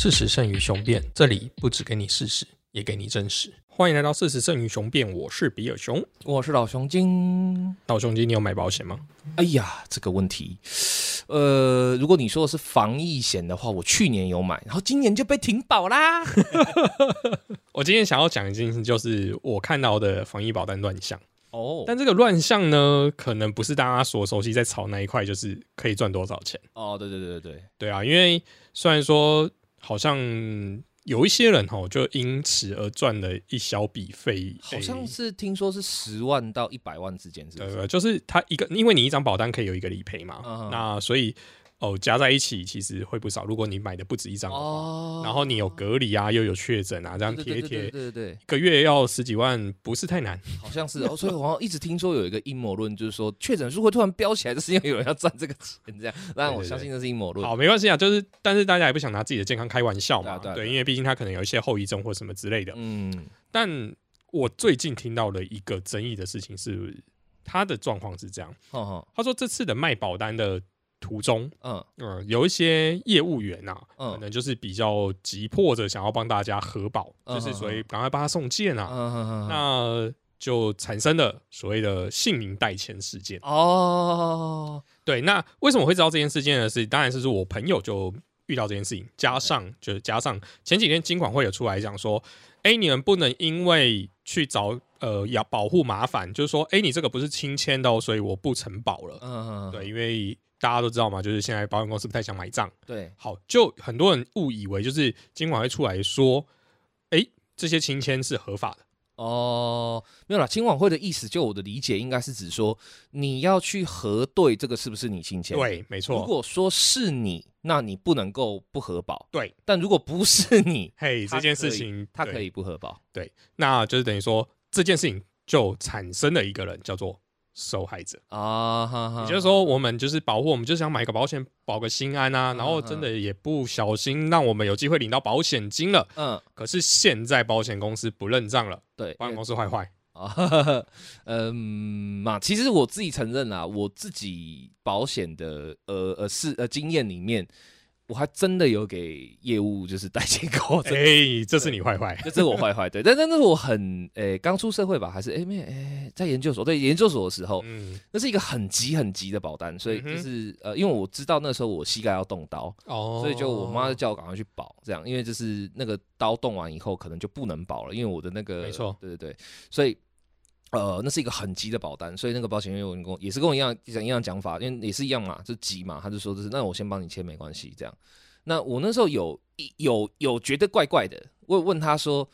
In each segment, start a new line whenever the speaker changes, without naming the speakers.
事实胜于雄辩，这里不只给你事实，也给你真实。欢迎来到事实胜于雄辩，我是比尔熊。
我是老熊精。
老熊精，你有买保险吗？
哎呀，这个问题，呃，如果你说的是防疫险的话，我去年有买，然后今年就被停保啦。
我今天想要讲一件事，就是我看到的防疫保单乱象。
哦
但这个乱象呢，可能不是大家所熟悉在炒那一块，就是可以赚多少钱。
哦，对对对对对，
对啊，因为虽然说好像有一些人哈，就因此而赚了一小笔费，
好像是听说是十万到一百万之间，是不是？
对，就是他一个，因为你一张保单可以有一个理赔嘛，
嗯
那所以哦加在一起其实会不少。如果你买的不止一张的话，
哦
然后你有隔离啊，又有确诊啊，这样贴一贴，
对对对
一个月要十几万，不是太难。
好像是哦，所以我好像一直听说有一个阴谋论，就是说确诊数会突然飙起来，就是因为有人要赚这个钱，这样但我相信这是阴谋论。
好，没关系啊，就是但是大家也不想拿自己的健康开玩笑嘛，
对啊对啊
因为毕竟他可能有一些后遗症或什么之类的。
嗯，
但我最近听到了一个争议的事情是，他的状况是这样，他说这次的卖保单的途中，
嗯。
嗯，有一些业务员呐、
嗯。
可能就是比较急迫着想要帮大家核保，
嗯
就是所以赶快帮他送件
嗯
啊，
嗯嗯，
那就产生了所谓的姓名代签事件。
哦，
对，那为什么会知道这件事件呢？是当然是我朋友就遇到这件事情，加上就是加上前几天金管会有出来讲说，哎，你们不能因为去找呃要保护麻烦，就是说，哎，你这个不是亲签的哦，所以我不承保了。
嗯嗯，
对，因为大家都知道嘛，就是现在保险公司不太想买账。
对，
好，就很多人误以为就是金管会出来说，哎，这些亲签是合法的。
哦，没有啦，亲晚会的意思，就我的理解，应该是指说你要去核对这个是不是你亲签。，
对，没错如。
果说是你，那你不能够不核保。
对，
但如果不是你，
嘿，这件事情
他可以不核保。
对那就是等于说这件事情就产生了一个人叫做受害者，
啊哈哈，
也就是说，我们就是保护，我们就想买个保险保个心安啊，
嗯
然后真的也不小心让我们有机会领到保险金了。
嗯，
可是现在保险公司不认账了，
对，
保险公司坏坏，
啊，嗯嘛，其实我自己承认啦，我自己保险的呃呃是呃经验里面，我还真的有给业务就是代签过，真的
哎，这是你坏坏，
这是我坏坏 对，但但那是我很诶刚出社会吧，还是诶没有诶在研究所对研究所的时候，
嗯，
那是一个很急很急的保单，所以就是、呃因为我知道那时候我膝盖要动刀，
哦，
所以就我妈就叫我赶快去保，这样，因为就是那个刀动完以后，可能就不能保了，因为我的那个，
没错。
对对对，所以呃，那是一个很急的保单，所以那个保险业务员跟我也是跟我一样讲一样讲法，因为也是一样嘛，就急嘛，他就说就是那我先帮你签没关系，这样。那我那时候有有有觉得怪怪的，我有问他说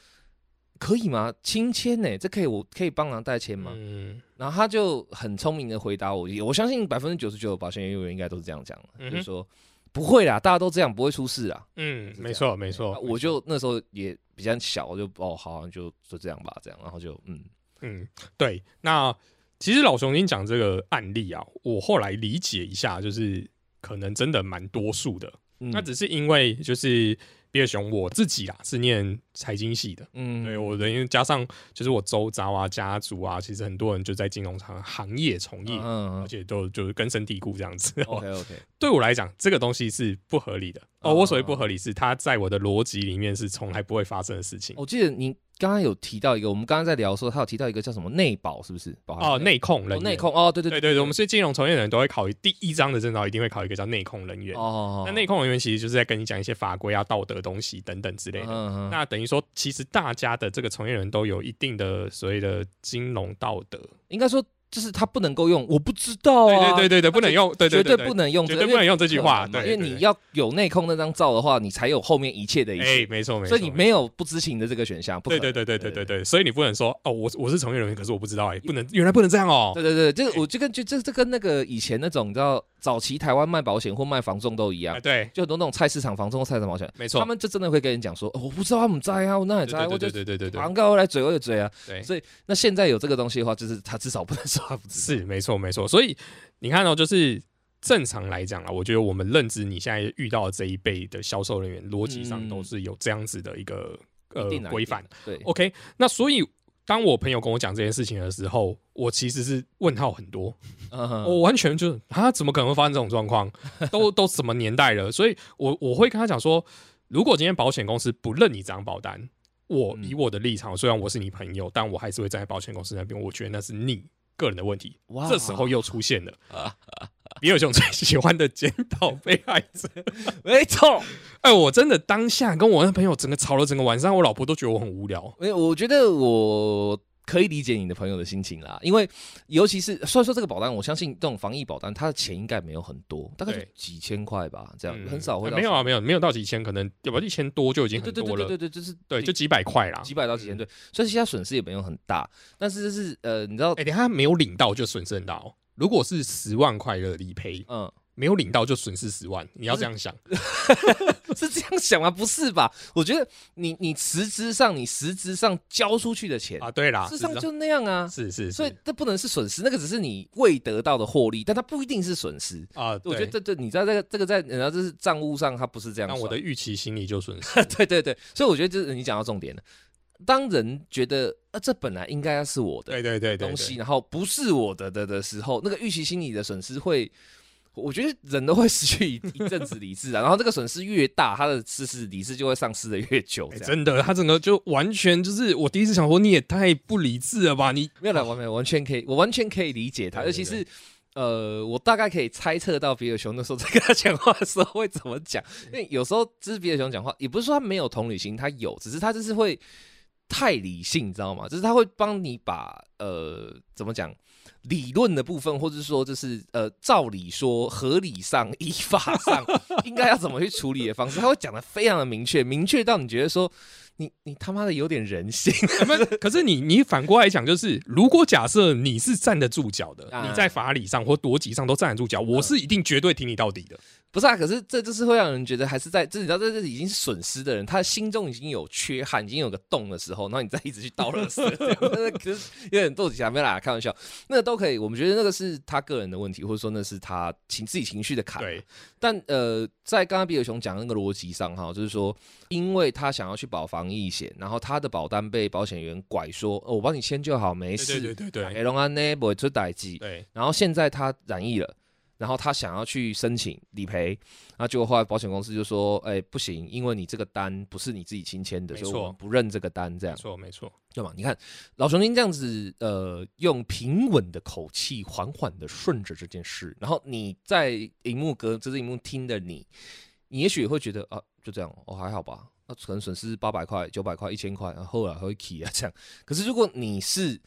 可以吗？亲签呢？这可以我可以帮忙代签吗？
嗯
然后他就很聪明的回答我，我相信百分之九十九的保险业务员应该都是这样讲的，
嗯
就是说不会啦，大家都这样，不会出事啊。
嗯，没错没
啊
错，
我就那时候也比较小，我就哦好，就就这样吧，这样，然后就嗯
嗯，对，那其实老熊您讲这个案例啊，我后来理解一下，就是可能真的蛮多数的。
嗯
那只是因为就是比尔熊我自己啊是念财经系的，
嗯
对我的因为加上就是我周遭啊家族啊，其实很多人就在金融行行业从业，
嗯
而且都就是根深蒂固这样子。
OK OK
对我来讲，这个东西是不合理的。哦，
哦
我所谓不合理是它在我的逻辑里面是从来不会发生的事情。
我记得你刚刚有提到一个，我们刚刚在聊的时候，他有提到一个叫什么内保，是不是？保
哦，内控人员
哦内控哦，对对
对对对，我们是金融从业人都会考第一章的证照，一定会考一个叫内控人员。
哦，
那内控人员其实就是在跟你讲一些法规啊、道德东西等等之类的。
嗯嗯
那等于说，其实大家的这个从业人都有一定的所谓的金融道德。
应该说就是他不能够用，我不知道啊，
对对对对对，不能用，对对对
绝对。不能用这个，
绝对不能用这句话对对
因为你要有内控那张照的话，你才有后面一切的一
哎，
切，
没错没错。
所以你没有不知情的这个选项，
对对对对对对对，所以你不能说哦，我我是从业人员，可是我不知道哎，不能，原来不能这样哦。
对对对，这个我就跟就这这跟那个以前那种你知道早期台湾卖保险或卖房仲都一样
哎，，对，
就很多那种菜市场房仲或菜市场保险，
没错。
他。们就真的会跟人讲说，哦，我不知道他们在啊，我那也在，
对对
我就
对对对对。对
广告来嘴我就嘴啊，
对，
所以那现在有这个东西的话，就是他至少不能说他不知道，
是没错没错。所以你看到就是正常来讲啊，我觉得我们认知你现在遇到的这一辈的销售人员，逻辑上
嗯。
都是有这样子的一个呃规范。，
对
，OK，那所以当我朋友跟我讲这件事情的时候，我其实是问号很多，我完全就是啊，怎么可能会发生这种状况？都都什么年代了？所以我我会跟他讲说，如果今天保险公司不认你这张保单，我
嗯
以我的立场，虽然我是你朋友，但我还是会站在保险公司那边。我觉得那是你个人的问题。
哇
这时候又出现了 比尔熊最喜欢的检讨被害者。
没错。
哎，我真的当下跟我那朋友整个吵了整个晚上，我老婆都觉得我很无聊。
没有，我觉得我可以理解你的朋友的心情啦，因为尤其是虽然说这个保单，我相信这种防疫保单，它的钱应该没有很多，大概就几千块吧，这样、
嗯
很少会到
没有啊，没有没有到几千，可能有吧一千多就已经
对
很多了。
对对对对对，就是
对，就几百块啦。
几百到几千对，所以其他损失也没有很大，但是就是呃，你知道，
哎、等下他没有领到就损失很大哦。如果是十万块的理赔，
嗯，
没有领到就损失十万，你要这样想。
是这样想吗？不是吧？我觉得你你实质上你实质上交出去的钱，
啊，对啦，
事实上就那样啊，
是是是
所以这不能是损失，那个只是你未得到的获利，但它不一定是损失。
啊，
我觉得
对
这这你知道这个这个在然后这是账务上它不是这样。
那我的预期心理就损失。
对对对，所以我觉得这是你讲到重点了。当人觉得啊，这本来应该要是我的
对对对对
东西，然后不是我的的的时候，那个预期心理的损失会，我觉得人都会失去一一阵子理智啊。然后这个损失越大，他的失失理智就会丧失的越久。
真的，他整个就完全就是我第一次想说，你也太不理智了吧？你
没有了，完没有，完全可以，我完全可以理解他，尤其是。呃，我大概可以猜测到比尔熊那时候在跟他讲话的时候会怎么讲，因为有时候就是比尔熊讲话，也不是说他没有同理心，他有，只是他就是会太理性，你知道吗？就是他会帮你把呃怎么讲理论的部分，或者说就是呃照理说、合理上、依法上 应该要怎么去处理的方式，他会讲的非常的明确，明确到你觉得说你你他妈的有点人性。
可是你你反过来讲，就是如果假设你是站得住脚的，
啊
你在法理上或逻辑上都站得住脚，我是一定绝对挺你到底的。
不是啊，可是这就是会让人觉得还是在，这你知道，这这已经是损失的人，他心中已经有缺憾，已经有个洞的时候，然后你再一直去倒垃圾，这样。那可是有点斗起来，没啦，开玩笑，那个都可以，我们觉得那个是他个人的问题，或者说那是他情自己情绪的坎。
对，
但呃，在刚刚比尔熊讲的那个逻辑上哈，就是说，因为他想要去保防疫险，然后他的保单被保险员拐说，哦，我帮你签就好，没事，
对对对对
给龙安呢不会出代记，
对，
然后现在他染疫了，然后他想要去申请理赔，然后结果后来保险公司就说，哎，不行，因为你这个单不是你自己亲签的，所以我们不认这个单，这
没
样
错没错。
对吗？你看老熊精这样子，呃，用平稳的口气，缓缓的顺着这件事，然后你在荧幕隔这是荧幕听的你，你也许也会觉得啊，就这样，哦，还好吧。那可能损失八百块、九百块、一千块，然后后来还会起啊这样。可是如果你是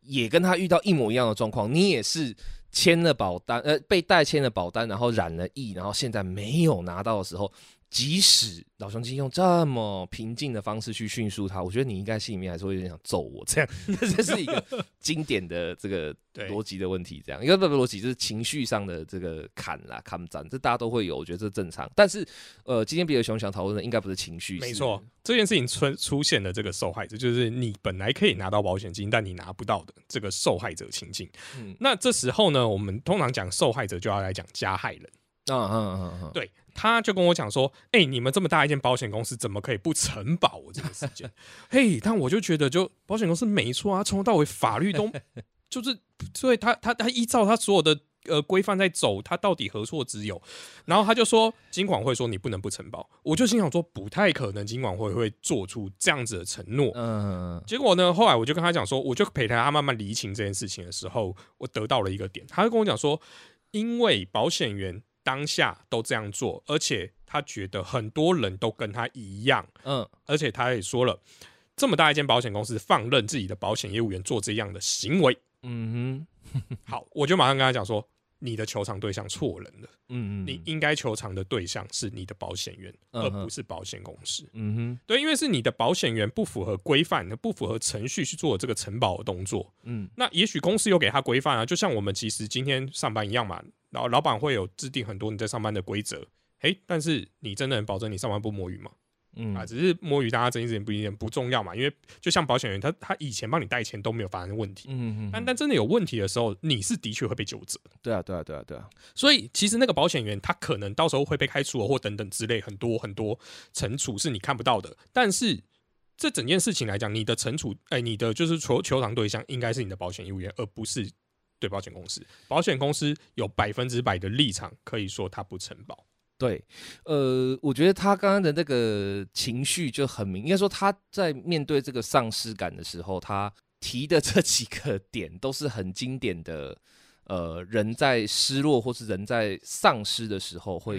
也跟他遇到一模一样的状况，你也是签了保单，呃，被代签了保单，然后染了疫，然后现在没有拿到的时候，即使老兄弟用这么平静的方式去叙述他，我觉得你应该心里面还是会有点想揍我，这样 这是一个经典的这个
对
逻辑的问题，这样应该不不逻辑，就是情绪上的这个坎啦、坎战，这大家都会有，我觉得这正常。但是呃，今天比尔熊想讨论的应该不是情绪，是
没错，这件事情出出现的这个受害者，就是你本来可以拿到保险金，但你拿不到的这个受害者情境。
嗯
那这时候呢，我们通常讲受害者就要来讲加害人。
啊啊啊啊，
对，他就跟我讲说：“哎、你们这么大一间保险公司，怎么可以不承保我这个事件？” 嘿，但我就觉得，就保险公司没错啊，从头到尾法律都 就是，所以他他他依照他所有的呃规范在走，他到底何错之有？然后他就说，金管会说你不能不承保，我就心想说，不太可能，金管会会做出这样子的承诺。
嗯
结果呢，后来我就跟他讲说，我就陪他慢慢厘清这件事情的时候，我得到了一个点，他就跟我讲说，因为保险员当下都这样做，而且他觉得很多人都跟他一样，
嗯
而且他也说了，这么大一间保险公司放任自己的保险业务员做这样的行为，
嗯哼。
好，我就马上跟他讲说，你的球场对象错人了，
嗯嗯，
你应该球场的对象是你的保险员，而不是保险公司。
嗯哼
对，因为是你的保险员不符合规范、不符合程序去做这个承保的动作。
嗯
那也许公司有给他规范啊，就像我们其实今天上班一样嘛，老老板会有制定很多你在上班的规则。诶，但是你真的能保证你上班不摸鱼吗？
嗯
啊，只是摸鱼，大家睁一只眼闭一只眼不重要嘛，因为就像保险员，他他以前帮你代钱都没有发生问题，
嗯嗯，
但但真的有问题的时候，你是的确会被纠责。
对啊对啊对啊对啊，
所以其实那个保险员他可能到时候会被开除哦或等等之类很多很多惩处是你看不到的，但是这整件事情来讲，你的惩处，哎、你的就是求求偿对象应该是你的保险业务员，而不是对保险公司。保险公司有百分之百的立场可以说他不承保。
对，呃，我觉得他刚刚的那个情绪就很明，应该说他在面对这个丧失感的时候，他提的这几个点都是很经典的。呃，人在失落或是人在丧失的时候会。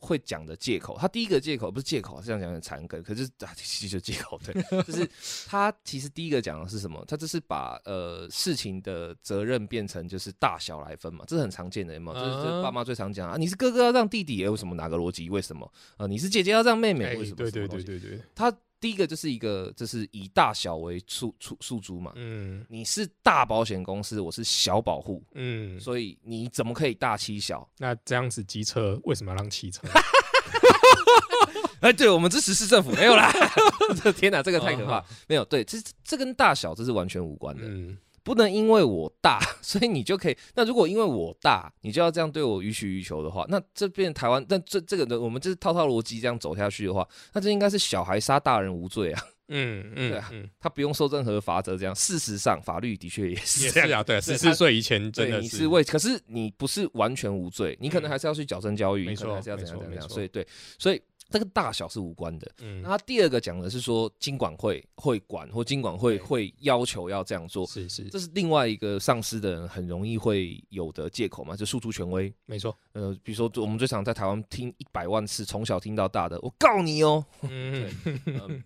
会讲的借口，他第一个借口不是借口，这样讲很残梗，可是啊，其实就借口对，就是他其实第一个讲的是什么？他就是把呃事情的责任变成就是大小来分嘛，这是很常见的嘛，这是爸妈最常讲啊，你是哥哥要让弟弟，为什么哪个逻辑？为什么？呃，你是姐姐要让妹妹，为什么？
对对对对对，
他。第一个就是一个，就是以大小为诉诉诉诸嘛。嗯，你是大保险公司，我是小保护。嗯，所以你怎么可以大欺小？
那这样子机车为什么要让汽车？
哎，对我们支持市政府没有啦。天哪，这个太可怕。没有，对，这这跟大小这是完全无关的。嗯。不能因为我大，所以你就可以。那如果因为我大，你就要这样对我予取予求的话，那这边台湾，但这这个的，我们这是套套逻辑这样走下去的话，那这应该是小孩杀大人无罪啊。嗯嗯，对啊，他不用受任何罚则。这样，事实上法律的确也是这样。
对，十四岁以前真的
是为，可是你不是完全无罪，你可能还是要去矫正教育，你可能还是要怎样怎样。所以对，所以。这个大小是无关的。嗯，那他第二个讲的是说，经管会会管或经管会会要求要这样做，
是是，
这是另外一个上市的人很容易会有的借口嘛，就诉诸权威。
没错，
呃，比如说我们最常在台湾听一百万次，从小听到大的，我告你哦。嗯，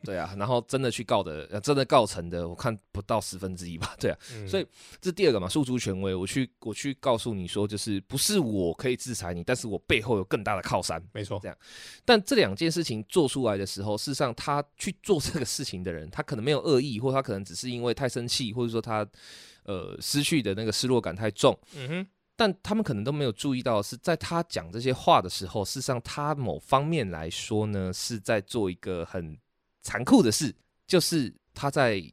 对啊，然后真的去告的，真的告成的，我看不到十分之一吧。对啊，所以这第二个嘛，诉诸权威，我去我去告诉你说，就是不是我可以制裁你，但是我背后有更大的靠山。
没错，
这样，但这两。两件事情做出来的时候，事实上他去做这个事情的人，他可能没有恶意，或他可能只是因为太生气，或者说他呃失去的那个失落感太重。嗯哼，但他们可能都没有注意到，是在他讲这些话的时候，事实上他某方面来说呢，是在做一个很残酷的事，就是他在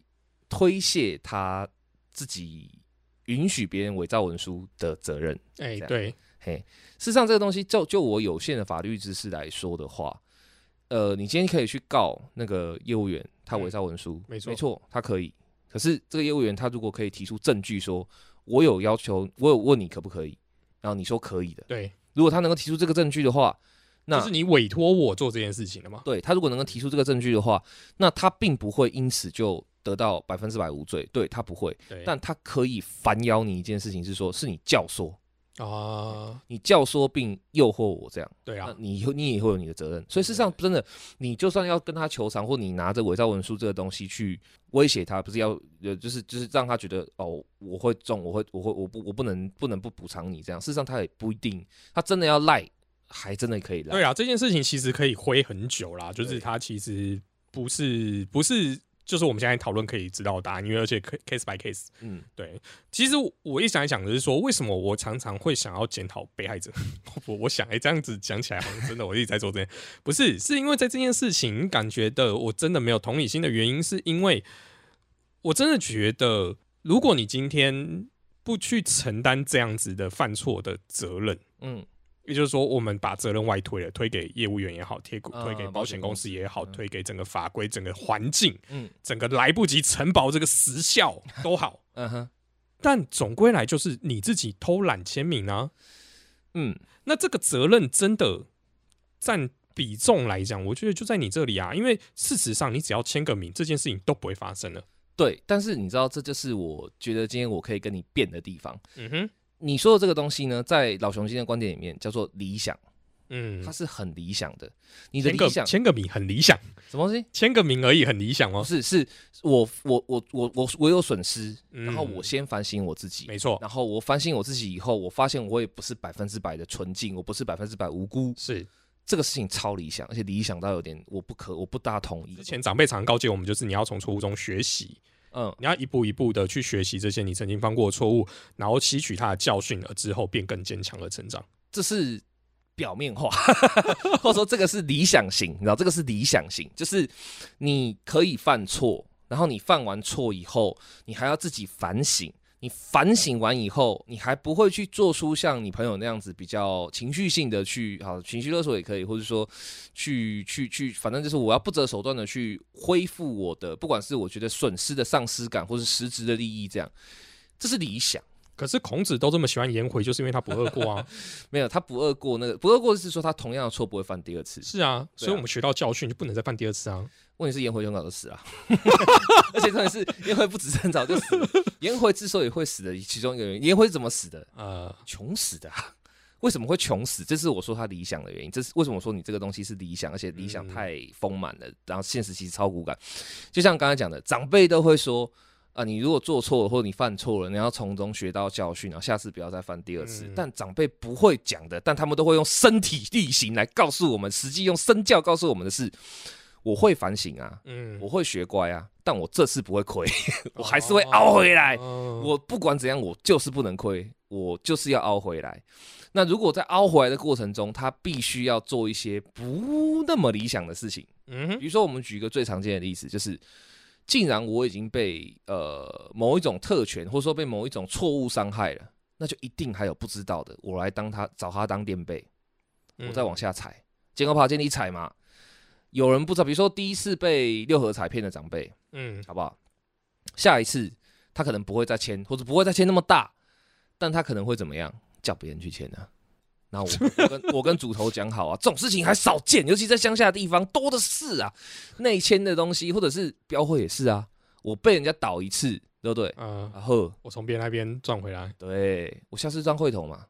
推卸他自己允许别人伪造文书的责任。
哎，对，
嘿，事实上这个东西，就就我有限的法律知识来说的话。呃，你今天可以去告那个业务员，他伪造文书，
没错，
没错，他可以。可是这个业务员他如果可以提出证据，说我有要求，我有问你可不可以，然后你说可以的，
对。
如果他能够提出这个证据的话，那
是你委托我做这件事情了吗？
对他如果能够提出这个证据的话，那他并不会因此就得到百分之百无罪，对他不会。但他可以反咬你一件事情，是说是你教唆。啊！你教唆并诱惑我这样，
对啊，
你你也会有你的责任。所以事实上，真的，你就算要跟他求偿，或你拿着伪造文书这个东西去威胁他，不是要呃，就是就是让他觉得哦，我会中，我会我会我不我不能不能不补偿你这样。事实上，他也不一定，他真的要赖，还真的可以赖。
对啊，这件事情其实可以挥很久啦，就是他其实不是不是。就是我们现在讨论可以知道答案，因为而且 case by case，嗯，对。其实我一想一想，就是说，为什么我常常会想要检讨被害者？我我想，哎，这样子讲起来，好像真的我一直在做这件，不是，是因为在这件事情感觉的，我真的没有同理心的原因，是因为我真的觉得，如果你今天不去承担这样子的犯错的责任，嗯。也就是说，我们把责任外推了，推给业务员也好，推推给保险公司也好，推给整个法规、整个环境，嗯，整个来不及承保这个时效 都好，嗯哼。但总归来就是你自己偷懒签名啊，嗯，那这个责任真的占比重来讲，我觉得就在你这里啊，因为事实上你只要签个名，这件事情都不会发生了。
对，但是你知道，这就是我觉得今天我可以跟你辩的地方，嗯哼。你说的这个东西呢，在老熊今天的观点里面叫做理想，嗯，它是很理想的。你的理想
签个名很理想，
什么东西？
签个名而已，很理想吗？
不是，是我我我我我我有损失，然后我先反省我自己，
没错。
然后我反省我自己以后，我发现我也不是百分之百的纯净，我不是百分之百无辜，
是
这个事情超理想，而且理想到有点我不可我不大同意。
之前长辈常告诫我们，就是你要从错误中学习。嗯，你要一步一步的去学习这些你曾经犯过的错误，然后吸取它的教训，而之后变更坚强的成长。
这是表面化，或者说这个是理想型，你知道，这个是理想型，就是你可以犯错，然后你犯完错以后，你还要自己反省。你反省完以后，你还不会去做出像你朋友那样子比较情绪性的去，好情绪勒索也可以，或者说去去去，反正就是我要不择手段的去恢复我的，不管是我觉得损失的丧失感，或是实质的利益，这样，这是理想。
可是孔子都这么喜欢颜回，就是因为他不贰过啊。
没有，他不贰过那个不贰过是说他同样的错不会犯第二次。
是啊，所以我们学到教训就不能再犯第二次啊。
问题是颜回很早就死了，而且重点是颜回不止很早就死了。颜回之所以会死的其中一个原因，颜回是怎么死的？呃，穷死的。为什么会穷死？这是我说他理想的原因。这是为什么我说你这个东西是理想，而且理想太丰满了，然后现实其实超骨感。就像刚才讲的，长辈都会说啊，你如果做错了或者你犯错了，你要从中学到教训，然后下次不要再犯第二次。但长辈不会讲的，但他们都会用身体力行来告诉我们，实际用身教告诉我们的是。我会反省啊，嗯，我会学乖啊，但我这次不会亏，我还是会凹回来。我不管怎样，我就是不能亏，我就是要凹回来。那如果在凹回来的过程中，他必须要做一些不那么理想的事情，嗯，比如说我们举一个最常见的例子，就是既然我已经被呃某一种特权，或者说被某一种错误伤害了，那就一定还有不知道的，我来当他找他当垫背，我再往下踩，捡个爬捡你踩嘛。有人不知道，比如说第一次被六合彩骗的长辈，嗯，好不好？下一次他可能不会再签，或者不会再签那么大，但他可能会怎么样？叫别人去签呢？那我我跟我跟主头讲好啊，这种事情还少见，尤其在乡下地方多的是啊。内签的东西，或者是标会也是啊。我被人家倒一次，对不对？嗯。然后
我从别人那边赚回来，
对我下次赚会头嘛？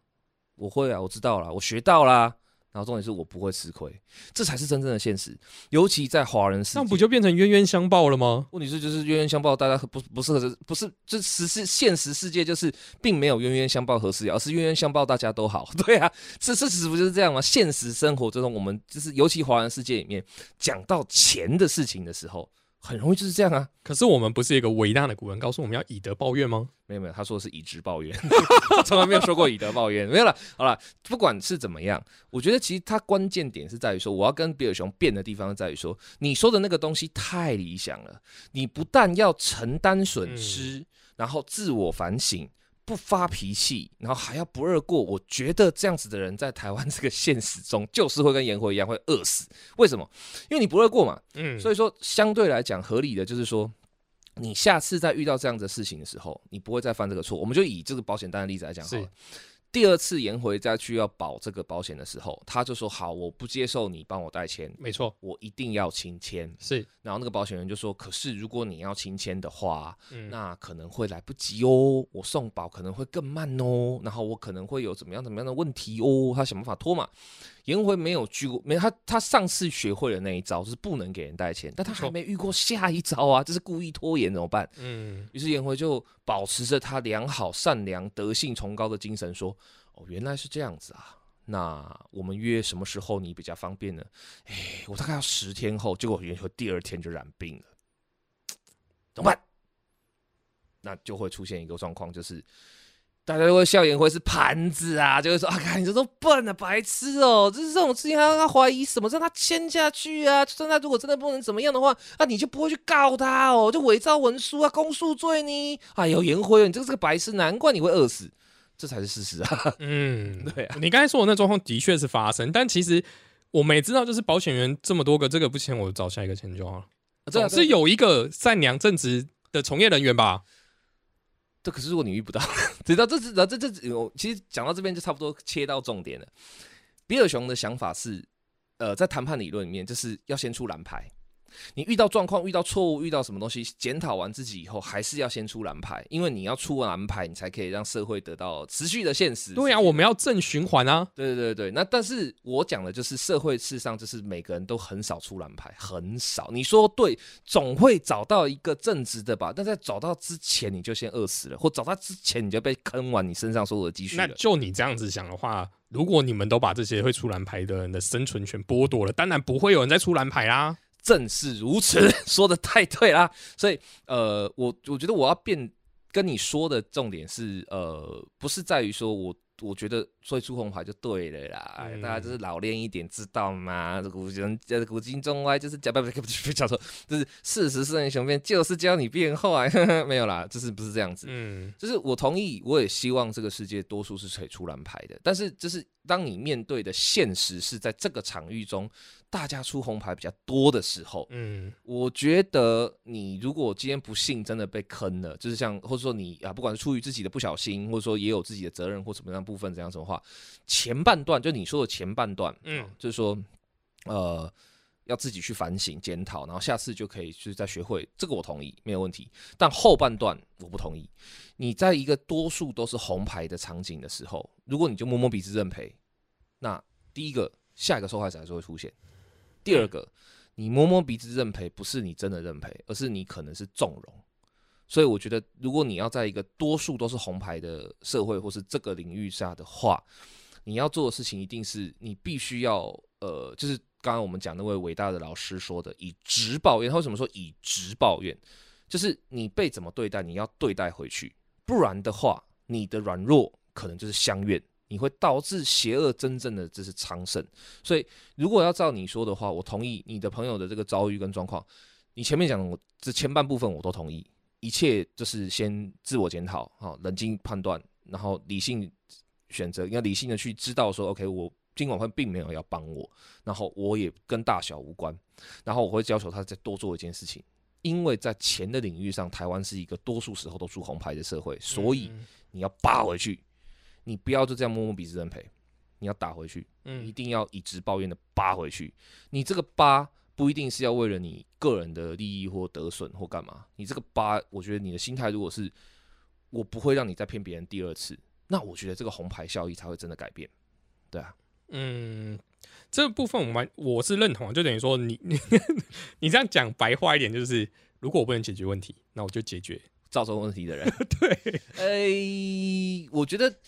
我会啊，我知道了，我学到啦。然后重点是我不会吃亏，这才是真正的现实。尤其在华人世界，
那不就变成冤冤相报了吗？
问题是就是冤冤相报，大家不不是不是这实是现实世界就是并没有冤冤相报何时了，而是冤冤相报大家都好。对啊，这事实不就是这样吗？现实生活之中，我们就是尤其华人世界里面讲到钱的事情的时候。很容易就是这样啊！
可是我们不是一个伟大的古人告诉我们要以德报怨吗？
没有没有，他说的是以直报怨，从来没有说过以德报怨。没有了，好了，不管是怎么样，我觉得其实他关键点是在于说，我要跟比尔熊辩的地方在于说，你说的那个东西太理想了，你不但要承担损失，然后自我反省。不发脾气，然后还要不二过，我觉得这样子的人在台湾这个现实中，就是会跟颜回一样会饿死。为什么？因为你不二过嘛。嗯，所以说相对来讲合理的就是说，你下次再遇到这样的事情的时候，你不会再犯这个错。我们就以这个保险单的例子来讲好了。第二次颜回再去要保这个保险的时候，他就说：“好，我不接受你帮我代签，
没错，
我一定要亲签。”
是，
然后那个保险人就说：“可是如果你要亲签的话，那可能会来不及哦，我送保可能会更慢哦，然后我可能会有怎么样怎么样的问题哦。”他想办法拖嘛。颜回没有遇过，没他他上次学会了那一招，是不能给人带钱，但他还没遇过下一招啊，这是故意拖延怎么办？嗯，于是颜回就保持着他良好、善良、德性崇高的精神，说：“哦，原来是这样子啊，那我们约什么时候你比较方便呢？”哎，我大概要十天后，结果颜回第二天就染病了，怎么办？那就会出现一个状况，就是。大家都会笑颜灰是盘子啊，就会说 啊，看你这都笨啊，白痴哦，就是这种事情还要他怀疑什么，让他签下去啊。就算他如果真的不能怎么样的话，那你就不会去告他哦，就伪造文书啊，公诉罪呢。哎呦，颜辉，你这个是个白痴，难怪你会饿死，这才是事实啊。嗯，对啊，
你刚才说的那状况的确是发生，但其实我们也知道，就是保险员这么多个，这个不签我找下一个签就好了。总是有一个善良正直的从业人员吧。
可是如果你遇不到，知道这是这这这，我其实讲到这边就差不多切到重点了。比尔熊的想法是，呃，在谈判理论里面，就是要先出蓝牌。你遇到状况、遇到错误、遇到什么东西，检讨完自己以后，还是要先出蓝牌，因为你要出完蓝牌，你才可以让社会得到持续的现实。
对啊，我们要正循环啊！
对对对对，那但是我讲的就是社会，事实上就是每个人都很少出蓝牌，很少。你说对，总会找到一个正直的吧？但在找到之前，你就先饿死了，或找到之前，你就被坑完你身上所有的积蓄
那就你这样子想的话，如果你们都把这些会出蓝牌的人的生存权剥夺了，当然不会有人再出蓝牌啦。
正是如此，说的太对啦。所以，呃，我我觉得我要变跟你说的重点是，呃，不是在于说我我觉得所以出红牌就对了啦。大家就是老练一点，知道吗？古人呃古今中外就是讲不不不不叫做，就是事实胜于雄辩，就是教你变坏。没有啦，就是不是这样子。嗯，就是我同意，我也希望这个世界多数是可以出蓝牌的，但是就是当你面对的现实是在这个场域中，大家出红牌比较多的时候，
嗯
我觉得你如果今天不幸真的被坑了，就是像或者说你啊，不管是出于自己的不小心，或者说也有自己的责任或什么样部分怎样什么话，前半段就你说的前半段，
嗯
就是说呃要自己去反省检讨，然后下次就可以就是再学会，这个我同意没有问题。但后半段我不同意，你在一个多数都是红牌的场景的时候，如果你就摸摸鼻子认赔，那第一个下一个受害者还是会出现，第二个。你摸摸鼻子认赔，不是你真的认赔，而是你可能是纵容。所以我觉得，如果你要在一个多数都是红牌的社会或是这个领域下的话，你要做的事情一定是你必须要呃，就是刚刚我们讲那位伟大的老师说的，以直抱怨。他为什么说以直抱怨？就是你被怎么对待，你要对待回去，不然的话，你的软弱可能就是相怨。你会导致邪恶真正的这是昌盛，所以如果要照你说的话，我同意你的朋友的这个遭遇跟状况。你前面讲的我这前半部分我都同意，一切就是先自我检讨，好冷静判断，然后理性选择，要理性的去知道说，OK，我金管会并没有要帮我，然后我也跟大小无关，然后我会要求他再多做一件事情，因为在钱的领域上，台湾是一个多数时候都出红牌的社会，所以你要扒回去。你不要就这样摸摸鼻子认赔，你要打回去，
嗯
一定要以直抱怨的扒回去。你这个扒不一定是要为了你个人的利益或得损或干嘛，你这个八，我觉得你的心态如果是我不会让你再骗别人第二次，那我觉得这个红牌效益才会真的改变。对啊，
嗯，这部分我蛮我是认同的，就等于说你你 你这样讲白话一点，就是如果我不能解决问题，那我就解决。
造成问题的人，
对，
哎、我觉得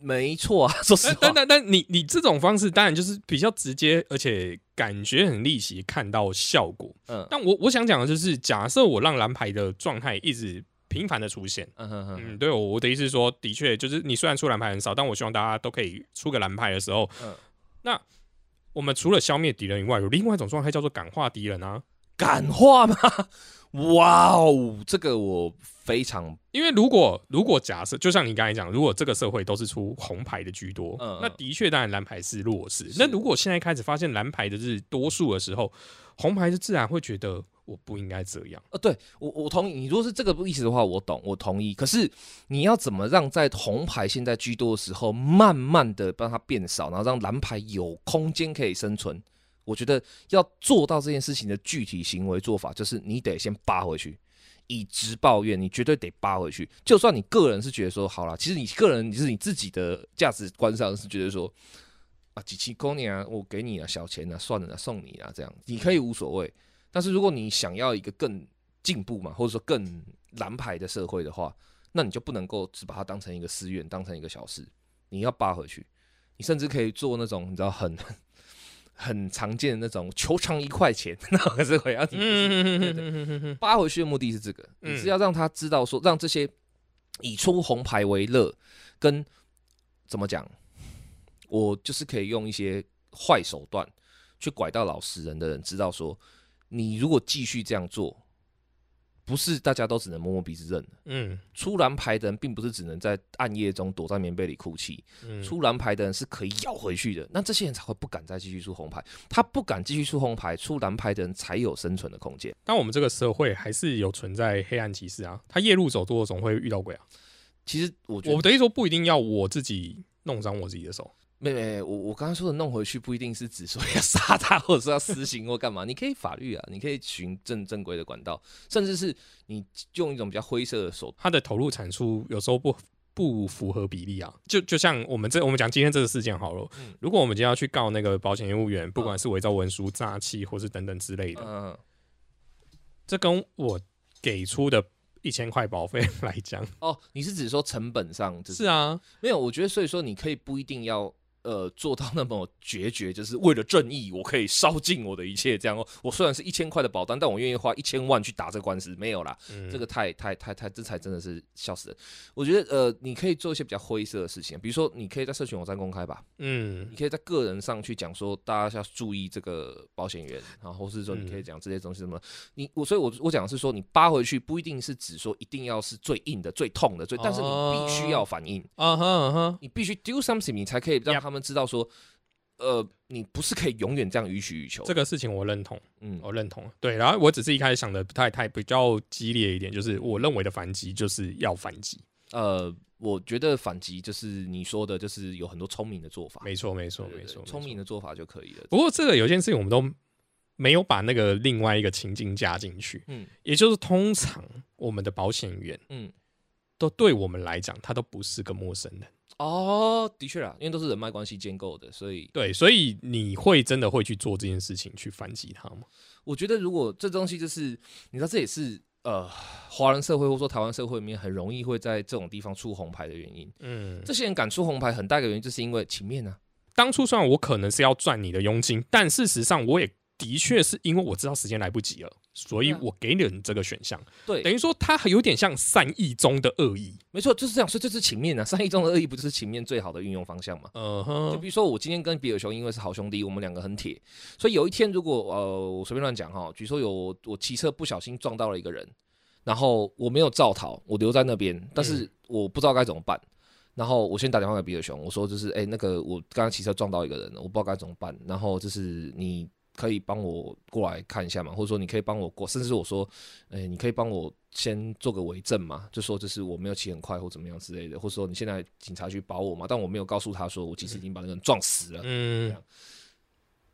没错啊，说实话，
但但但你你这种方式当然就是比较直接，而且感觉很立即看到效果。
嗯
但我我想讲的就是，假设我让蓝牌的状态一直频繁的出现，
嗯哼哼，
嗯，对我我的意思是说，的确就是你虽然出蓝牌很少，但我希望大家都可以出个蓝牌的时候，
嗯
那我们除了消灭敌人以外，有另外一种状态叫做感化敌人啊。
感化吗？哇哦，这个我非常
因为如果如果假设，就像你刚才讲，如果这个社会都是出红牌的居多，
嗯嗯
那的确当然蓝牌是弱势。那如果现在开始发现蓝牌的是多数的时候，红牌就自然会觉得我不应该这样。
呃，对我我同意。你如果是这个意思的话，我懂，我同意。可是你要怎么让在红牌现在居多的时候，慢慢的让它变少，然后让蓝牌有空间可以生存？我觉得要做到这件事情的具体行为做法，就是你得先扒回去，以直抱怨，你绝对得扒回去。就算你个人是觉得说好了，其实你个人就是你自己的价值观上是觉得说啊，几千公年啊，我给你啊小钱啊，算了啦，送你啊，这样你可以无所谓。但是如果你想要一个更进步嘛，或者说更蓝牌的社会的话，那你就不能够只把它当成一个私怨，当成一个小事，你要扒回去。你甚至可以做那种你知道很很常见的那种球场一块钱，那可是我要你
嗯
对
嗯
扒回去的目的是这个，
嗯
你是要让他知道说，让这些以出红牌为乐，跟怎么讲，我就是可以用一些坏手段去拐到老实人的人，知道说，你如果继续这样做，不是大家都只能摸摸鼻子认的。
嗯
出蓝牌的人，并不是只能在暗夜中躲在棉被里哭泣，
嗯
出蓝牌的人是可以咬回去的。那这些人才会不敢再继续出红牌，他不敢继续出红牌，出蓝牌的人才有生存的空间。
但我们这个社会还是有存在黑暗骑士啊，他夜路走多总会遇到鬼啊。
其实我
我的意思说，不一定要我自己弄脏我自己的手。
妹妹，我我刚刚说的弄回去，不一定是指说要杀他，或者说要私刑或干嘛。你可以法律啊，你可以循正正规的管道，甚至是你用一种比较灰色的手
他的投入产出有时候不不符合比例啊。就就像我们这我们讲今天这个事件好了，
嗯
如果我们今天要去告那个保险业务员，不管是伪造文书、诈欺或是等等之类的，
嗯，
这跟我给出的一千块保费来讲，
哦，你是指说成本上是
啊，
没有？我觉得所以说你可以不一定要呃做到那么决绝，就是为了正义，我可以烧尽我的一切这样哦。我虽然是一千块的保单，但我愿意花一千万去打这个官司，没有啦。
嗯
这个太太太太，这才真的是笑死人。我觉得呃，你可以做一些比较灰色的事情，比如说你可以在社群网站公开吧，
嗯
你可以在个人上去讲说，大家要注意这个保险员，然后或是说你可以讲这些东西什么。你我所以我，我讲的是说，你扒回去不一定是指说一定要是最硬的、最痛的、最，但是你必须要反应，
啊哈啊哈，
你必须 do something，你才可以让他们们知道说，呃，你不是可以永远这样予取予求。
这个事情我认同，
嗯，
我认同。对，然后我只是一开始想的不太太比较激烈一点，就是我认为的反击就是要反击。
呃，我觉得反击就是你说的，就是有很多聪明的做法。
没错，没错，没错，
聪明。
的
做法就可以了。
不过这个有件事情我们都没有把那个另外一个情境加进去，
嗯
也就是通常我们的保险员
嗯，
都对我们来讲，他都不是个陌生人。
哦，的确啦，因为都是人脉关系建构的，所以
对，所以你会真的会去做这件事情去反击他吗？
我觉得如果这东西就是，你知道这也是呃华人社会或者说台湾社会里面很容易会在这种地方出红牌的原因。
嗯，
这些人敢出红牌，很大一个原因就是因为情面啊。
当初虽然我可能是要赚你的佣金，但事实上我也的确是因为我知道时间来不及了，所以我给了你这个选项。
对，
等于说它有点像善意中的恶意。
没错，就是这样。所以这是情面啊，善意中的恶意不就是情面最好的运用方向吗？
嗯哼，
就比如说，我今天跟比尔熊因为是好兄弟，我们两个很铁，所以有一天如果呃我随便乱讲哈，比如说有我骑车不小心撞到了一个人，然后我没有照逃，我留在那边，但是我不知道该怎么办。然后我先打电话给比尔熊，我说就是哎、那个我刚刚骑车撞到一个人，我不知道该怎么办。然后就是你可以帮我过来看一下嘛，或者说你可以帮我过，甚至我说，哎、你可以帮我先做个伪证嘛，就说就是我没有骑很快或怎么样之类的，或者说你现在警察去保我嘛，但我没有告诉他说我其实已经把那个人撞死了，
嗯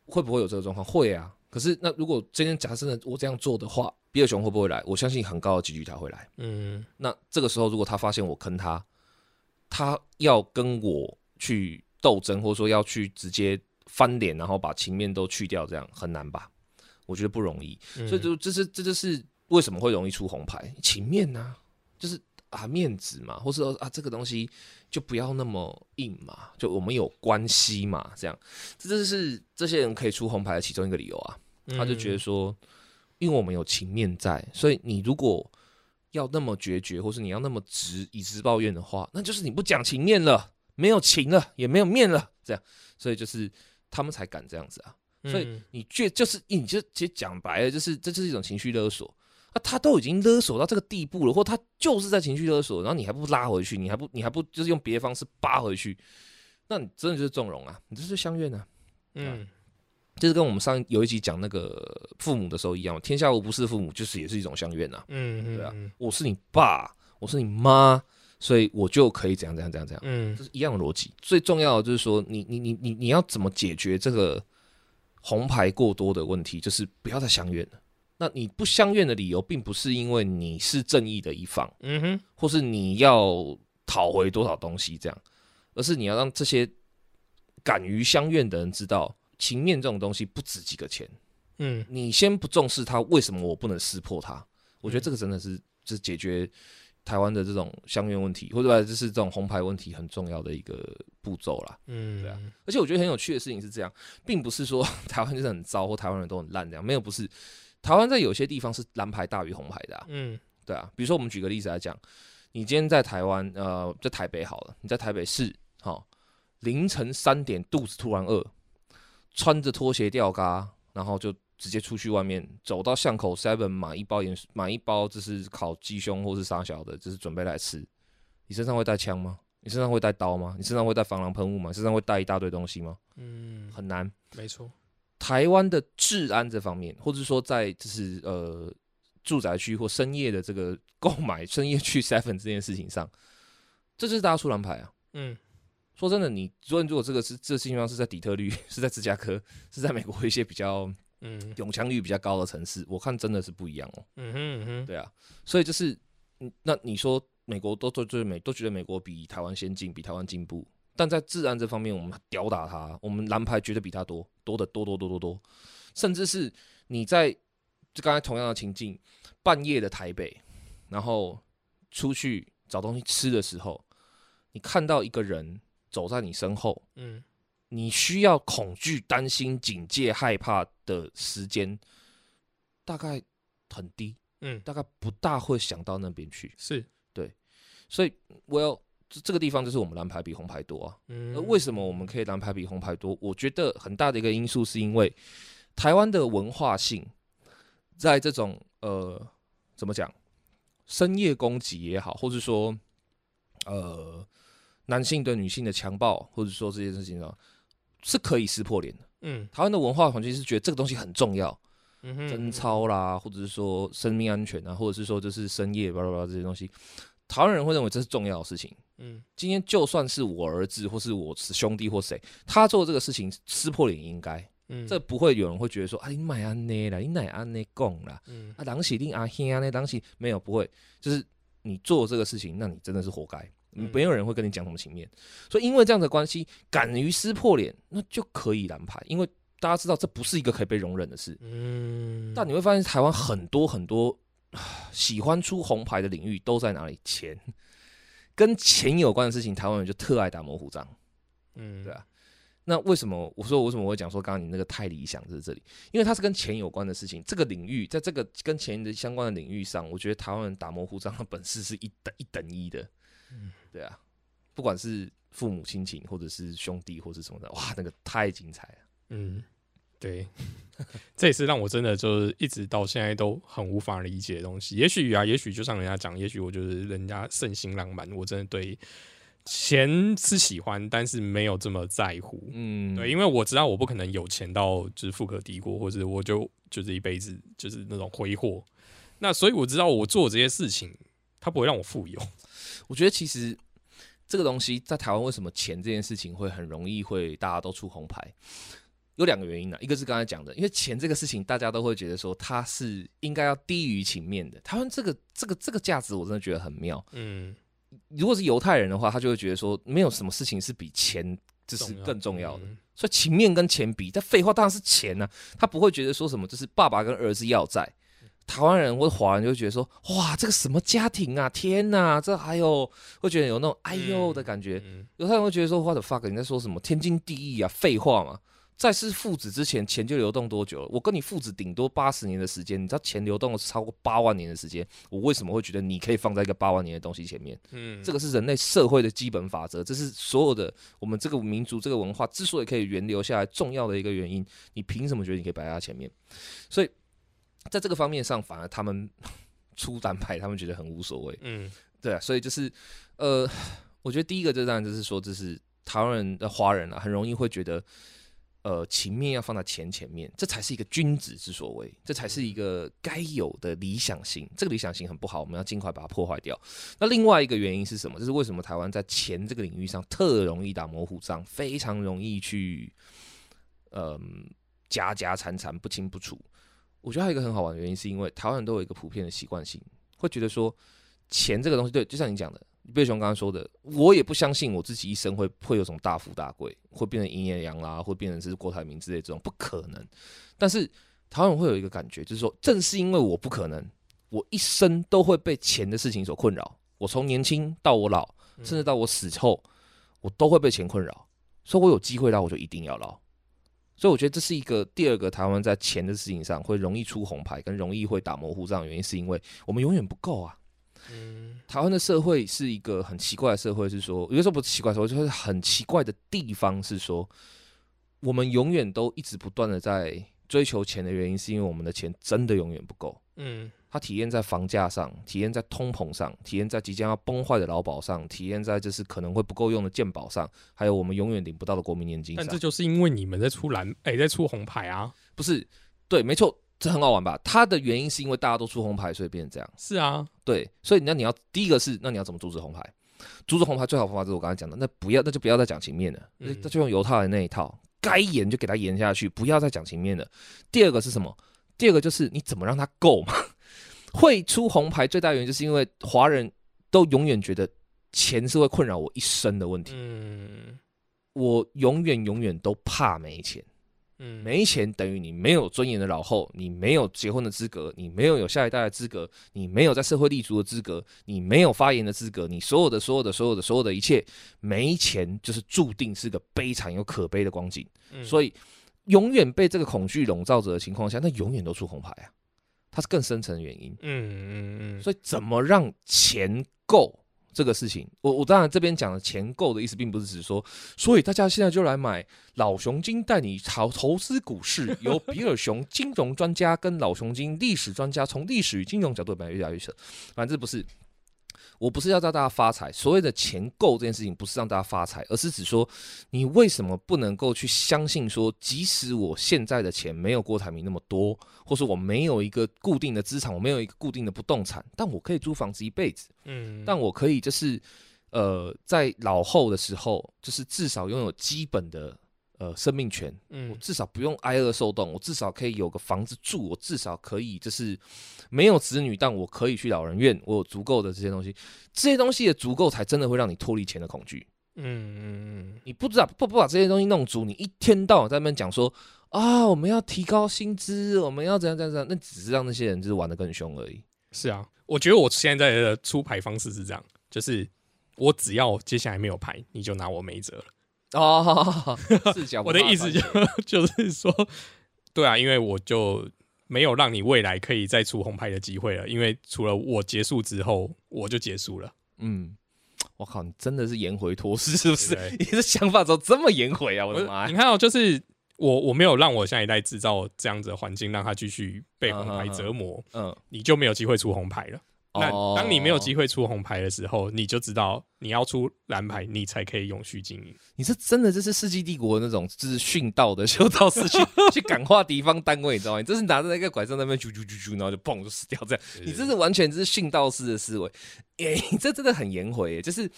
会不会有这个状况？会啊。可是那如果今天假设呢我这样做的话，比尔熊会不会来？我相信很高的几率他会来。
嗯
那这个时候如果他发现我坑他，他要跟我去斗争，或者说要去直接翻脸，然后把情面都去掉，这样很难吧？我觉得不容易。
嗯，
所以就这是这就是为什么会容易出红牌，情面呐、就是啊面子嘛，或是说啊这个东西就不要那么硬嘛，就我们有关系嘛，这样，这就是这些人可以出红牌的其中一个理由啊。他就觉得说，因为我们有情面在，所以你如果要那么决绝，或是你要那么直以直抱怨的话，那就是你不讲情面了，没有情了，也没有面了，这样，所以就是他们才敢这样子啊。
嗯，
所以你却就是你就其实讲白了，就是这就是一种情绪勒索。啊，他都已经勒索到这个地步了，或他就是在情绪勒索，然后你还不拉回去，你还不你还不就是用别的方式扒回去，那你真的就是纵容啊，你这是相怨啊，
嗯
就是跟我们上有一集讲那个父母的时候一样，天下无不是父母，就是也是一种相怨啊，
嗯，
对啊。
嗯。
我是你爸，我是你妈，所以我就可以怎样怎样怎样怎样。
嗯
这是一样的逻辑。最重要的就是说，你你你你你要怎么解决这个红牌过多的问题？就是不要再相怨了。那你不相怨的理由，并不是因为你是正义的一方，
嗯哼，
或是你要讨回多少东西这样，而是你要让这些敢于相怨的人知道，情面这种东西不值几个钱。
嗯
你先不重视它，为什么我不能识破它？我觉得这个真的是就是解决台湾的这种香烟问题，或者说就是这种红牌问题很重要的一个步骤啦。
嗯，
对啊，而且我觉得很有趣的事情是这样，并不是说 台湾就是很糟或台湾人都很烂这样，没有，不是。台湾在有些地方是蓝牌大于红牌的、啊，
嗯
对啊。比如说我们举个例子来讲，你今天在台湾，呃，在台北好了，你在台北市，好、凌晨三点肚子突然饿，穿着拖鞋吊嘎，然后就直接出去外面，走到巷口 Seven 买一包盐，买一包就是烤鸡胸或是沙小的，就是准备来吃。你身上会带枪吗？你身上会带刀吗？你身上会带防狼喷雾吗？你身上会带一大堆东西吗？
嗯，
很难。
没错，
台湾的治安这方面，或者说在就是呃住宅区或深夜的这个购买深夜去 Seven 这件事情上，这就是大家出狼牌啊。
嗯
说真的，你昨天如果这个是这事情上是在底特律，是在芝加哥，是在美国一些比较
嗯。
永枪率比较高的城市，我看真的是不一样哦。
嗯哼嗯哼，
对啊，所以就是，嗯，那你说美国都都觉得美都觉得美国比台湾先进，比台湾进步，但在治安这方面，我们吊打他，我们蓝牌绝对比他多，多的多多多多多，甚至是你在就刚才同样的情境，半夜的台北，然后出去找东西吃的时候，你看到一个人走在你身后，
嗯
你需要恐惧、担心、警戒、害怕的时间，大概很低。
嗯
大概不大会想到那边去，
是对，
所以我要这这个地方就是我们蓝牌比红牌多啊。
嗯
而为什么我们可以蓝牌比红牌多？我觉得很大的一个因素是因为台湾的文化性，在这种呃怎么讲，深夜攻击也好，或者说呃男性对女性的强暴，或者说这件事情呢，是可以撕破脸的。
嗯。
台湾的文化环境是觉得这个东西很重要，
嗯哼
贞操啦，或者是说生命安全啊，或者是说就是深夜巴拉巴拉这些东西，台湾人会认为这是重要的事情。
嗯。
今天就算是我儿子或是我兄弟或谁，他做这个事情撕破脸应该，
嗯。
这不会有人会觉得说啊你买安内啦，你奶安内供啦，
嗯。
啊当时定阿兄呢，当时没有不会，就是你做这个事情，那你真的是活该。
嗯
没有人会跟你讲什么情面，所以因为这样的关系，敢于撕破脸，那就可以蓝牌，因为大家知道这不是一个可以被容忍的事。
嗯，
但你会发现，台湾很多很多啊喜欢出红牌的领域都在哪里？钱，跟钱有关的事情，台湾人就特爱打模糊仗。
嗯
对啊那为什么我说我为什么我会讲说刚刚你那个太理想就是这里？因为它是跟钱有关的事情，这个领域在这个跟钱的相关的领域上，我觉得台湾人打模糊仗的本事是一等一等一的。
嗯
对啊，不管是父母亲情，或者是兄弟，或者什么的，哇，那个太精彩了。
嗯，对，这也是让我真的就是一直到现在都很无法理解的东西。也许啊，也许就像人家讲，也许我就是人家盛行浪漫，我真的对钱是喜欢，但是没有这么在乎。
嗯，
对，因为我知道我不可能有钱到就是富可敌国，或者我就就是一辈子就是那种挥霍。那所以我知道我做这些事情，它不会让我富有。
我觉得其实这个东西在台湾为什么钱这件事情会很容易会大家都出红牌，有两个原因呢、一个是刚才讲的，因为钱这个事情大家都会觉得说它是应该要低于情面的。台湾这个这个这个价值我真的觉得很妙。
嗯，
如果是犹太人的话，他就会觉得说没有什么事情是比钱就是更重要的。
嗯
所以情面跟钱比，但废话当然是钱呢、他不会觉得说什么就是爸爸跟儿子要在。台湾人或者华人就会觉得说，哇，这个什么家庭啊，天哪，这还有会觉得有那种哎呦的感觉。
嗯
犹太人会觉得说，what the fuck，你在说什么天经地义啊，废话嘛。在是父子之前，钱就流动多久了？我跟你父子顶多八十年的时间，你知道钱流动了超过八万年的时间，我为什么会觉得你可以放在一个八万年的东西前面？
嗯，
这个是人类社会的基本法则，这是所有的我们这个民族这个文化之所以可以源流下来重要的一个原因。你凭什么觉得你可以摆在它前面？所以在这个方面上，反而他们 出单牌，他们觉得很无所谓。
嗯
对啊，所以就是呃，我觉得第一个就当然就是说，这是台湾人的华人啊，很容易会觉得。呃，情面要放在钱前面，这才是一个君子之所为，这才是一个该有的理想型。这个理想型很不好，我们要尽快把它破坏掉。那另外一个原因是什么？就是为什么台湾在钱这个领域上特容易打模糊仗，非常容易去，嗯、夹夹缠缠不清不楚。我觉得还有一个很好玩的原因，是因为台湾人都有一个普遍的习惯性，会觉得说钱这个东西，对，就像你讲的，贝熊刚刚说的，我也不相信我自己一生会会有什么大富大贵，会变成营业羊啦，会变成是郭台铭之类这种，不可能。但是台湾人会有一个感觉，就是说，正是因为我不可能，我一生都会被钱的事情所困扰。我从年轻到我老，甚至到我死后，我都会被钱困扰。所以我有机会捞，我就一定要捞。所以我觉得这是一个第二个台湾在钱的事情上会容易出红牌，跟容易会打模糊仗的原因，是因为我们永远不够啊。
嗯
台湾的社会是一个很奇怪的社会，是说，有的时候不是奇怪的社会，就是很奇怪的地方是说，我们永远都一直不断的在追求钱的原因，是因为我们的钱真的永远不够。
嗯
它体验在房价上，体验在通膨上，体验在即将要崩坏的劳保上，体验在就是可能会不够用的健保上，还有我们永远领不到的国民年金上
但这。就是因为你们在出蓝，哎、在出红牌啊。
不是，对，没错，这很好玩吧？它的原因是因为大家都出红牌，所以变成这样。
是啊，
对，所以那你要第一个是，那你要怎么阻止红牌？阻止红牌最好方法就是我刚才讲的，那不要，那就不要再讲情面了，那
嗯
那就用犹太人那一套，该演就给他演下去，不要再讲情面了。第二个是什么？第二个就是你怎么让他够嘛？会出红牌最大原因就是因为华人都永远觉得钱是会困扰我一生的问题，
嗯。
我永远永远都怕没钱。
嗯，
没钱等于你没有尊严的老后，你没有结婚的资格，你没有有下一代的资格，你没有在社会立足的资格，你没有发言的资格，你所有的所有的所有的所有的一切，没钱就是注定是个悲惨又可悲的光景。
嗯。
所以，永远被这个恐惧笼罩着的情况下，那永远都出红牌啊，它是更深层的原因。
嗯嗯嗯，
所以，怎么让钱够？这个事情，我我当然这边讲的钱够的意思，并不是指说，所以大家现在就来买老熊金带你投投资股市，由比尔熊金融专家跟老熊金历史专家从历史与金融角度把它越来越扯。反正这不是，我不是要让大家发财，所谓的钱够这件事情，不是让大家发财，而是指说你为什么不能够去相信说，即使我现在的钱没有郭台铭那么多，或是我没有一个固定的资产，我没有一个固定的不动产，但我可以租房子一辈子，
嗯，
但我可以就是呃，在老后的时候，就是至少拥有基本的呃生命权，嗯我
嗯
至少不用挨饿受冻，我至少可以有个房子住，我至少可以就是没有子女，但我可以去老人院，我有足够的这些东西，这些东西的足够才真的会让你脱离钱的恐惧。
嗯嗯嗯
你不知道不不把这些东西弄足，你一天到晚在那边讲说啊，我们要提高薪资，我们要怎样怎样怎样，那只是让那些人就是玩的更凶而已。
是啊，我觉得我现在的出牌方式是这样，就是我只要接下来没有牌，你就拿我没辙了。
哦，视角不
我的意思就就是说，对啊，因为我就没有让你未来可以再出红牌的机会了，因为除了我结束之后，我就结束了。
嗯，我靠，你真的是颜回脱失是不是？
对
你的想法怎么这么颜回啊？我的妈呀！
你看到、就是我我没有让我下一代制造这样子的环境，让他继续被红牌折磨，
嗯，
你就没有机会出红牌了。那
哦
当你没有机会出红牌的时候，你就知道你要出蓝牌，你才可以永续经营。
你是真的这是世纪帝国那种，就是殉道的修道士去 去感化敌方单位，你知道吗？你这是拿着那个拐杖在那边啾啾啾啾，然后就砰就死掉这样。你这是完全就是殉道士的思维，诶、你这真的很颜回耶，就是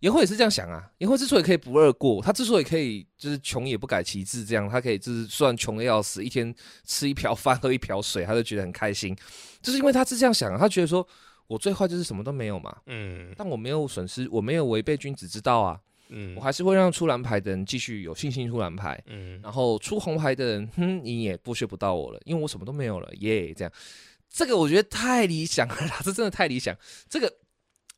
颜回也是这样想啊。颜回之所以可以不二过，他之所以可以就是穷也不改其志，这样他可以就是虽然穷的要死，一天吃一瓢饭喝一瓢水，他就觉得很开心，就是因为他是这样想啊，他觉得说我最坏就是什么都没有嘛，
嗯
但我没有损失，我没有违背君子之道啊。
嗯
我还是会让出蓝牌的人继续有信心出蓝牌，
嗯
然后出红牌的人，哼，你也剥削不到我了，因为我什么都没有了，耶、这样，这个我觉得太理想了啦，这真的太理想。这个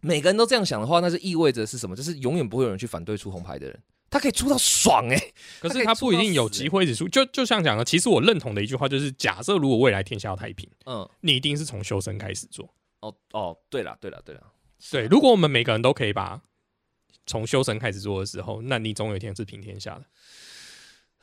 每个人都这样想的话，那是意味着是什么？就是永远不会有人去反对出红牌的人，他可以出到爽哎、
可是他不一定有机会一直出。就就像讲的，其实我认同的一句话就是：假设如果未来天下要太平，
嗯，
你一定是从修身开始做。
哦哦，对了对了对了，
对，如果我们每个人都可以把从修身开始做的时候，那你总有一天是平天下的。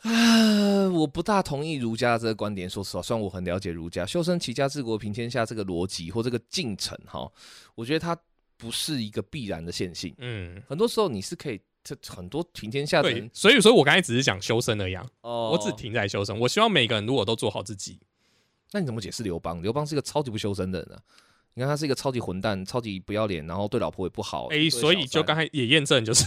啊，我不大同意儒家这个观点。说实话，虽然我很了解儒家“修身齐家治国平天下”这个逻辑或这个进程哈，我觉得它不是一个必然的线性。
嗯，
很多时候你是可以，这很多平天下的人，，
所以所以我刚才只是讲修身而已啊，
哦
我只停在修身。我希望每个人如果都做好自己，
那你怎么解释刘邦？刘邦是一个超级不修身的人啊！你看他是一个超级混蛋、超级不要脸，然后对老婆也不好。
哎、
对
所以就刚才也验证，就是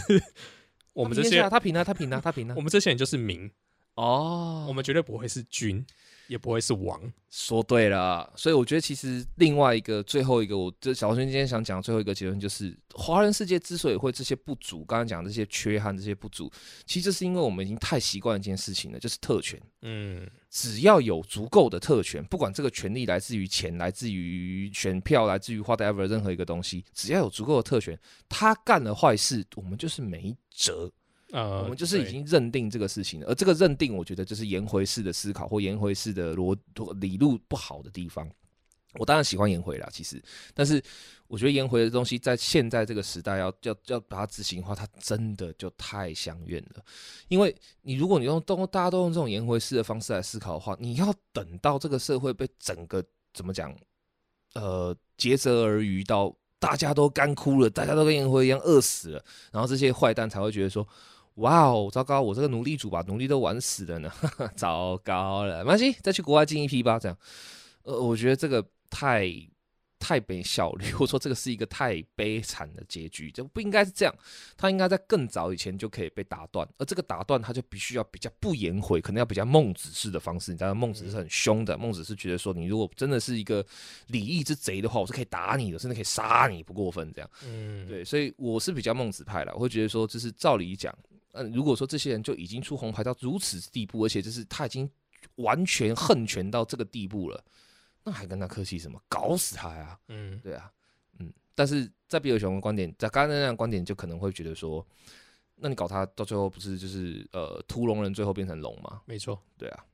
我们这些
他平啊他平啊，他平啊，他平啊
我。们这些人就是民，
哦，
我们绝对不会是君，也不会是王。
说对了，所以我觉得其实另外一个最后一个，我这小孙今天想讲最后一个结论就是，华人世界之所以会这些不足，刚刚讲这些缺憾、这些不足，其实是因为我们已经太习惯一件事情了，就是特权。
嗯
只要有足够的特权，不管这个权利来自于钱、来自于选票、来自于 whatever 任何一个东西，只要有足够的特权，他干了坏事，我们就是没辙。
呃，
我们就是已经认定这个事情了，而这个认定，我觉得就是颜回式的思考或颜回式的逻理路不好的地方。我当然喜欢颜回啦，其实，但是我觉得颜回的东西在现在这个时代要要要把它执行的话，它真的就太相怨了。因为你如果你用都大家都用这种颜回式的方式来思考的话，你要等到这个社会被整个怎么讲，呃，竭泽而渔到大家都干枯了，大家都跟颜回一样饿死了，然后这些坏蛋才会觉得说。哇哦，糟糕！我这个奴隶主把奴隶都玩死了呢，糟糕了。没关系，再去国外进一批吧。这样，呃，我觉得这个太太没效率，或者说这个是一个太悲惨的结局，就不应该是这样。他应该在更早以前就可以被打断，而这个打断他就必须要比较不颜回，可能要比较孟子式的方式。你知道，孟子是很凶的，孟子是觉得说，你如果真的是一个礼义之贼的话，我是可以打你的，甚至可以杀你，不过分这样。
嗯，
对，所以我是比较孟子派啦，我会觉得说，就是照理讲，嗯、如果说这些人就已经出红牌到如此地步，而且就是他已经完全恨权到这个地步了，那还跟他客气什么？搞死他呀！
嗯
对啊，嗯，但是在比尔熊的观点，在刚刚那样观点，就可能会觉得说，那你搞他到最后不是就是呃屠龙人最后变成龙吗？
没错，
对啊，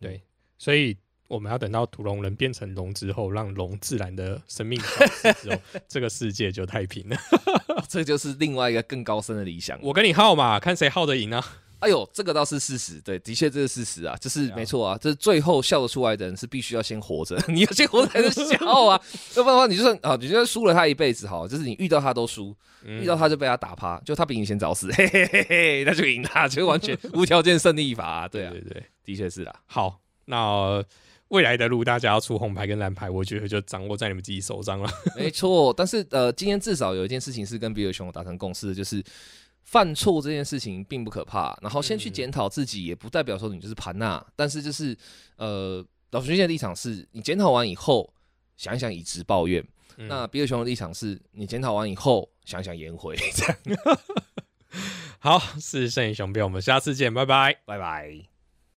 对，所以我们要等到屠龙人变成龙之后，让龙自然的生命 消失之后，这个世界就太平了。
这就是另外一个更高深的理想。
我跟你耗嘛，看谁耗得赢啊！
哎呦，这个倒是事实，对，的确这是事实啊，这是没错啊，这最后笑得出来的人是必须要先活着，你要先活着才能笑啊，要不然的话，你就算啊，你就算输了他一辈子好，就是你遇到他都输，
嗯。
遇到他就被他打趴，就他比你先早死，嘿嘿嘿嘿，那就赢他，就完全无条件胜利法、啊，对啊，
对对，
的确是啦，
好，那未来的路大家要出红牌跟蓝牌，我觉得就掌握在你们自己手上了。
没错，但是呃，今天至少有一件事情是跟比尔熊达成共识的，就是犯错这件事情并不可怕，然后先去
嗯
检讨自己，也不代表说你就是盘纳，但是就是呃，老徐现在的立场是你检讨完以后想一想以直抱怨，
嗯
那比尔熊的立场是你检讨完以后想一想颜回，这样，
好，是圣雄兵，我们下次见，拜拜。
拜拜。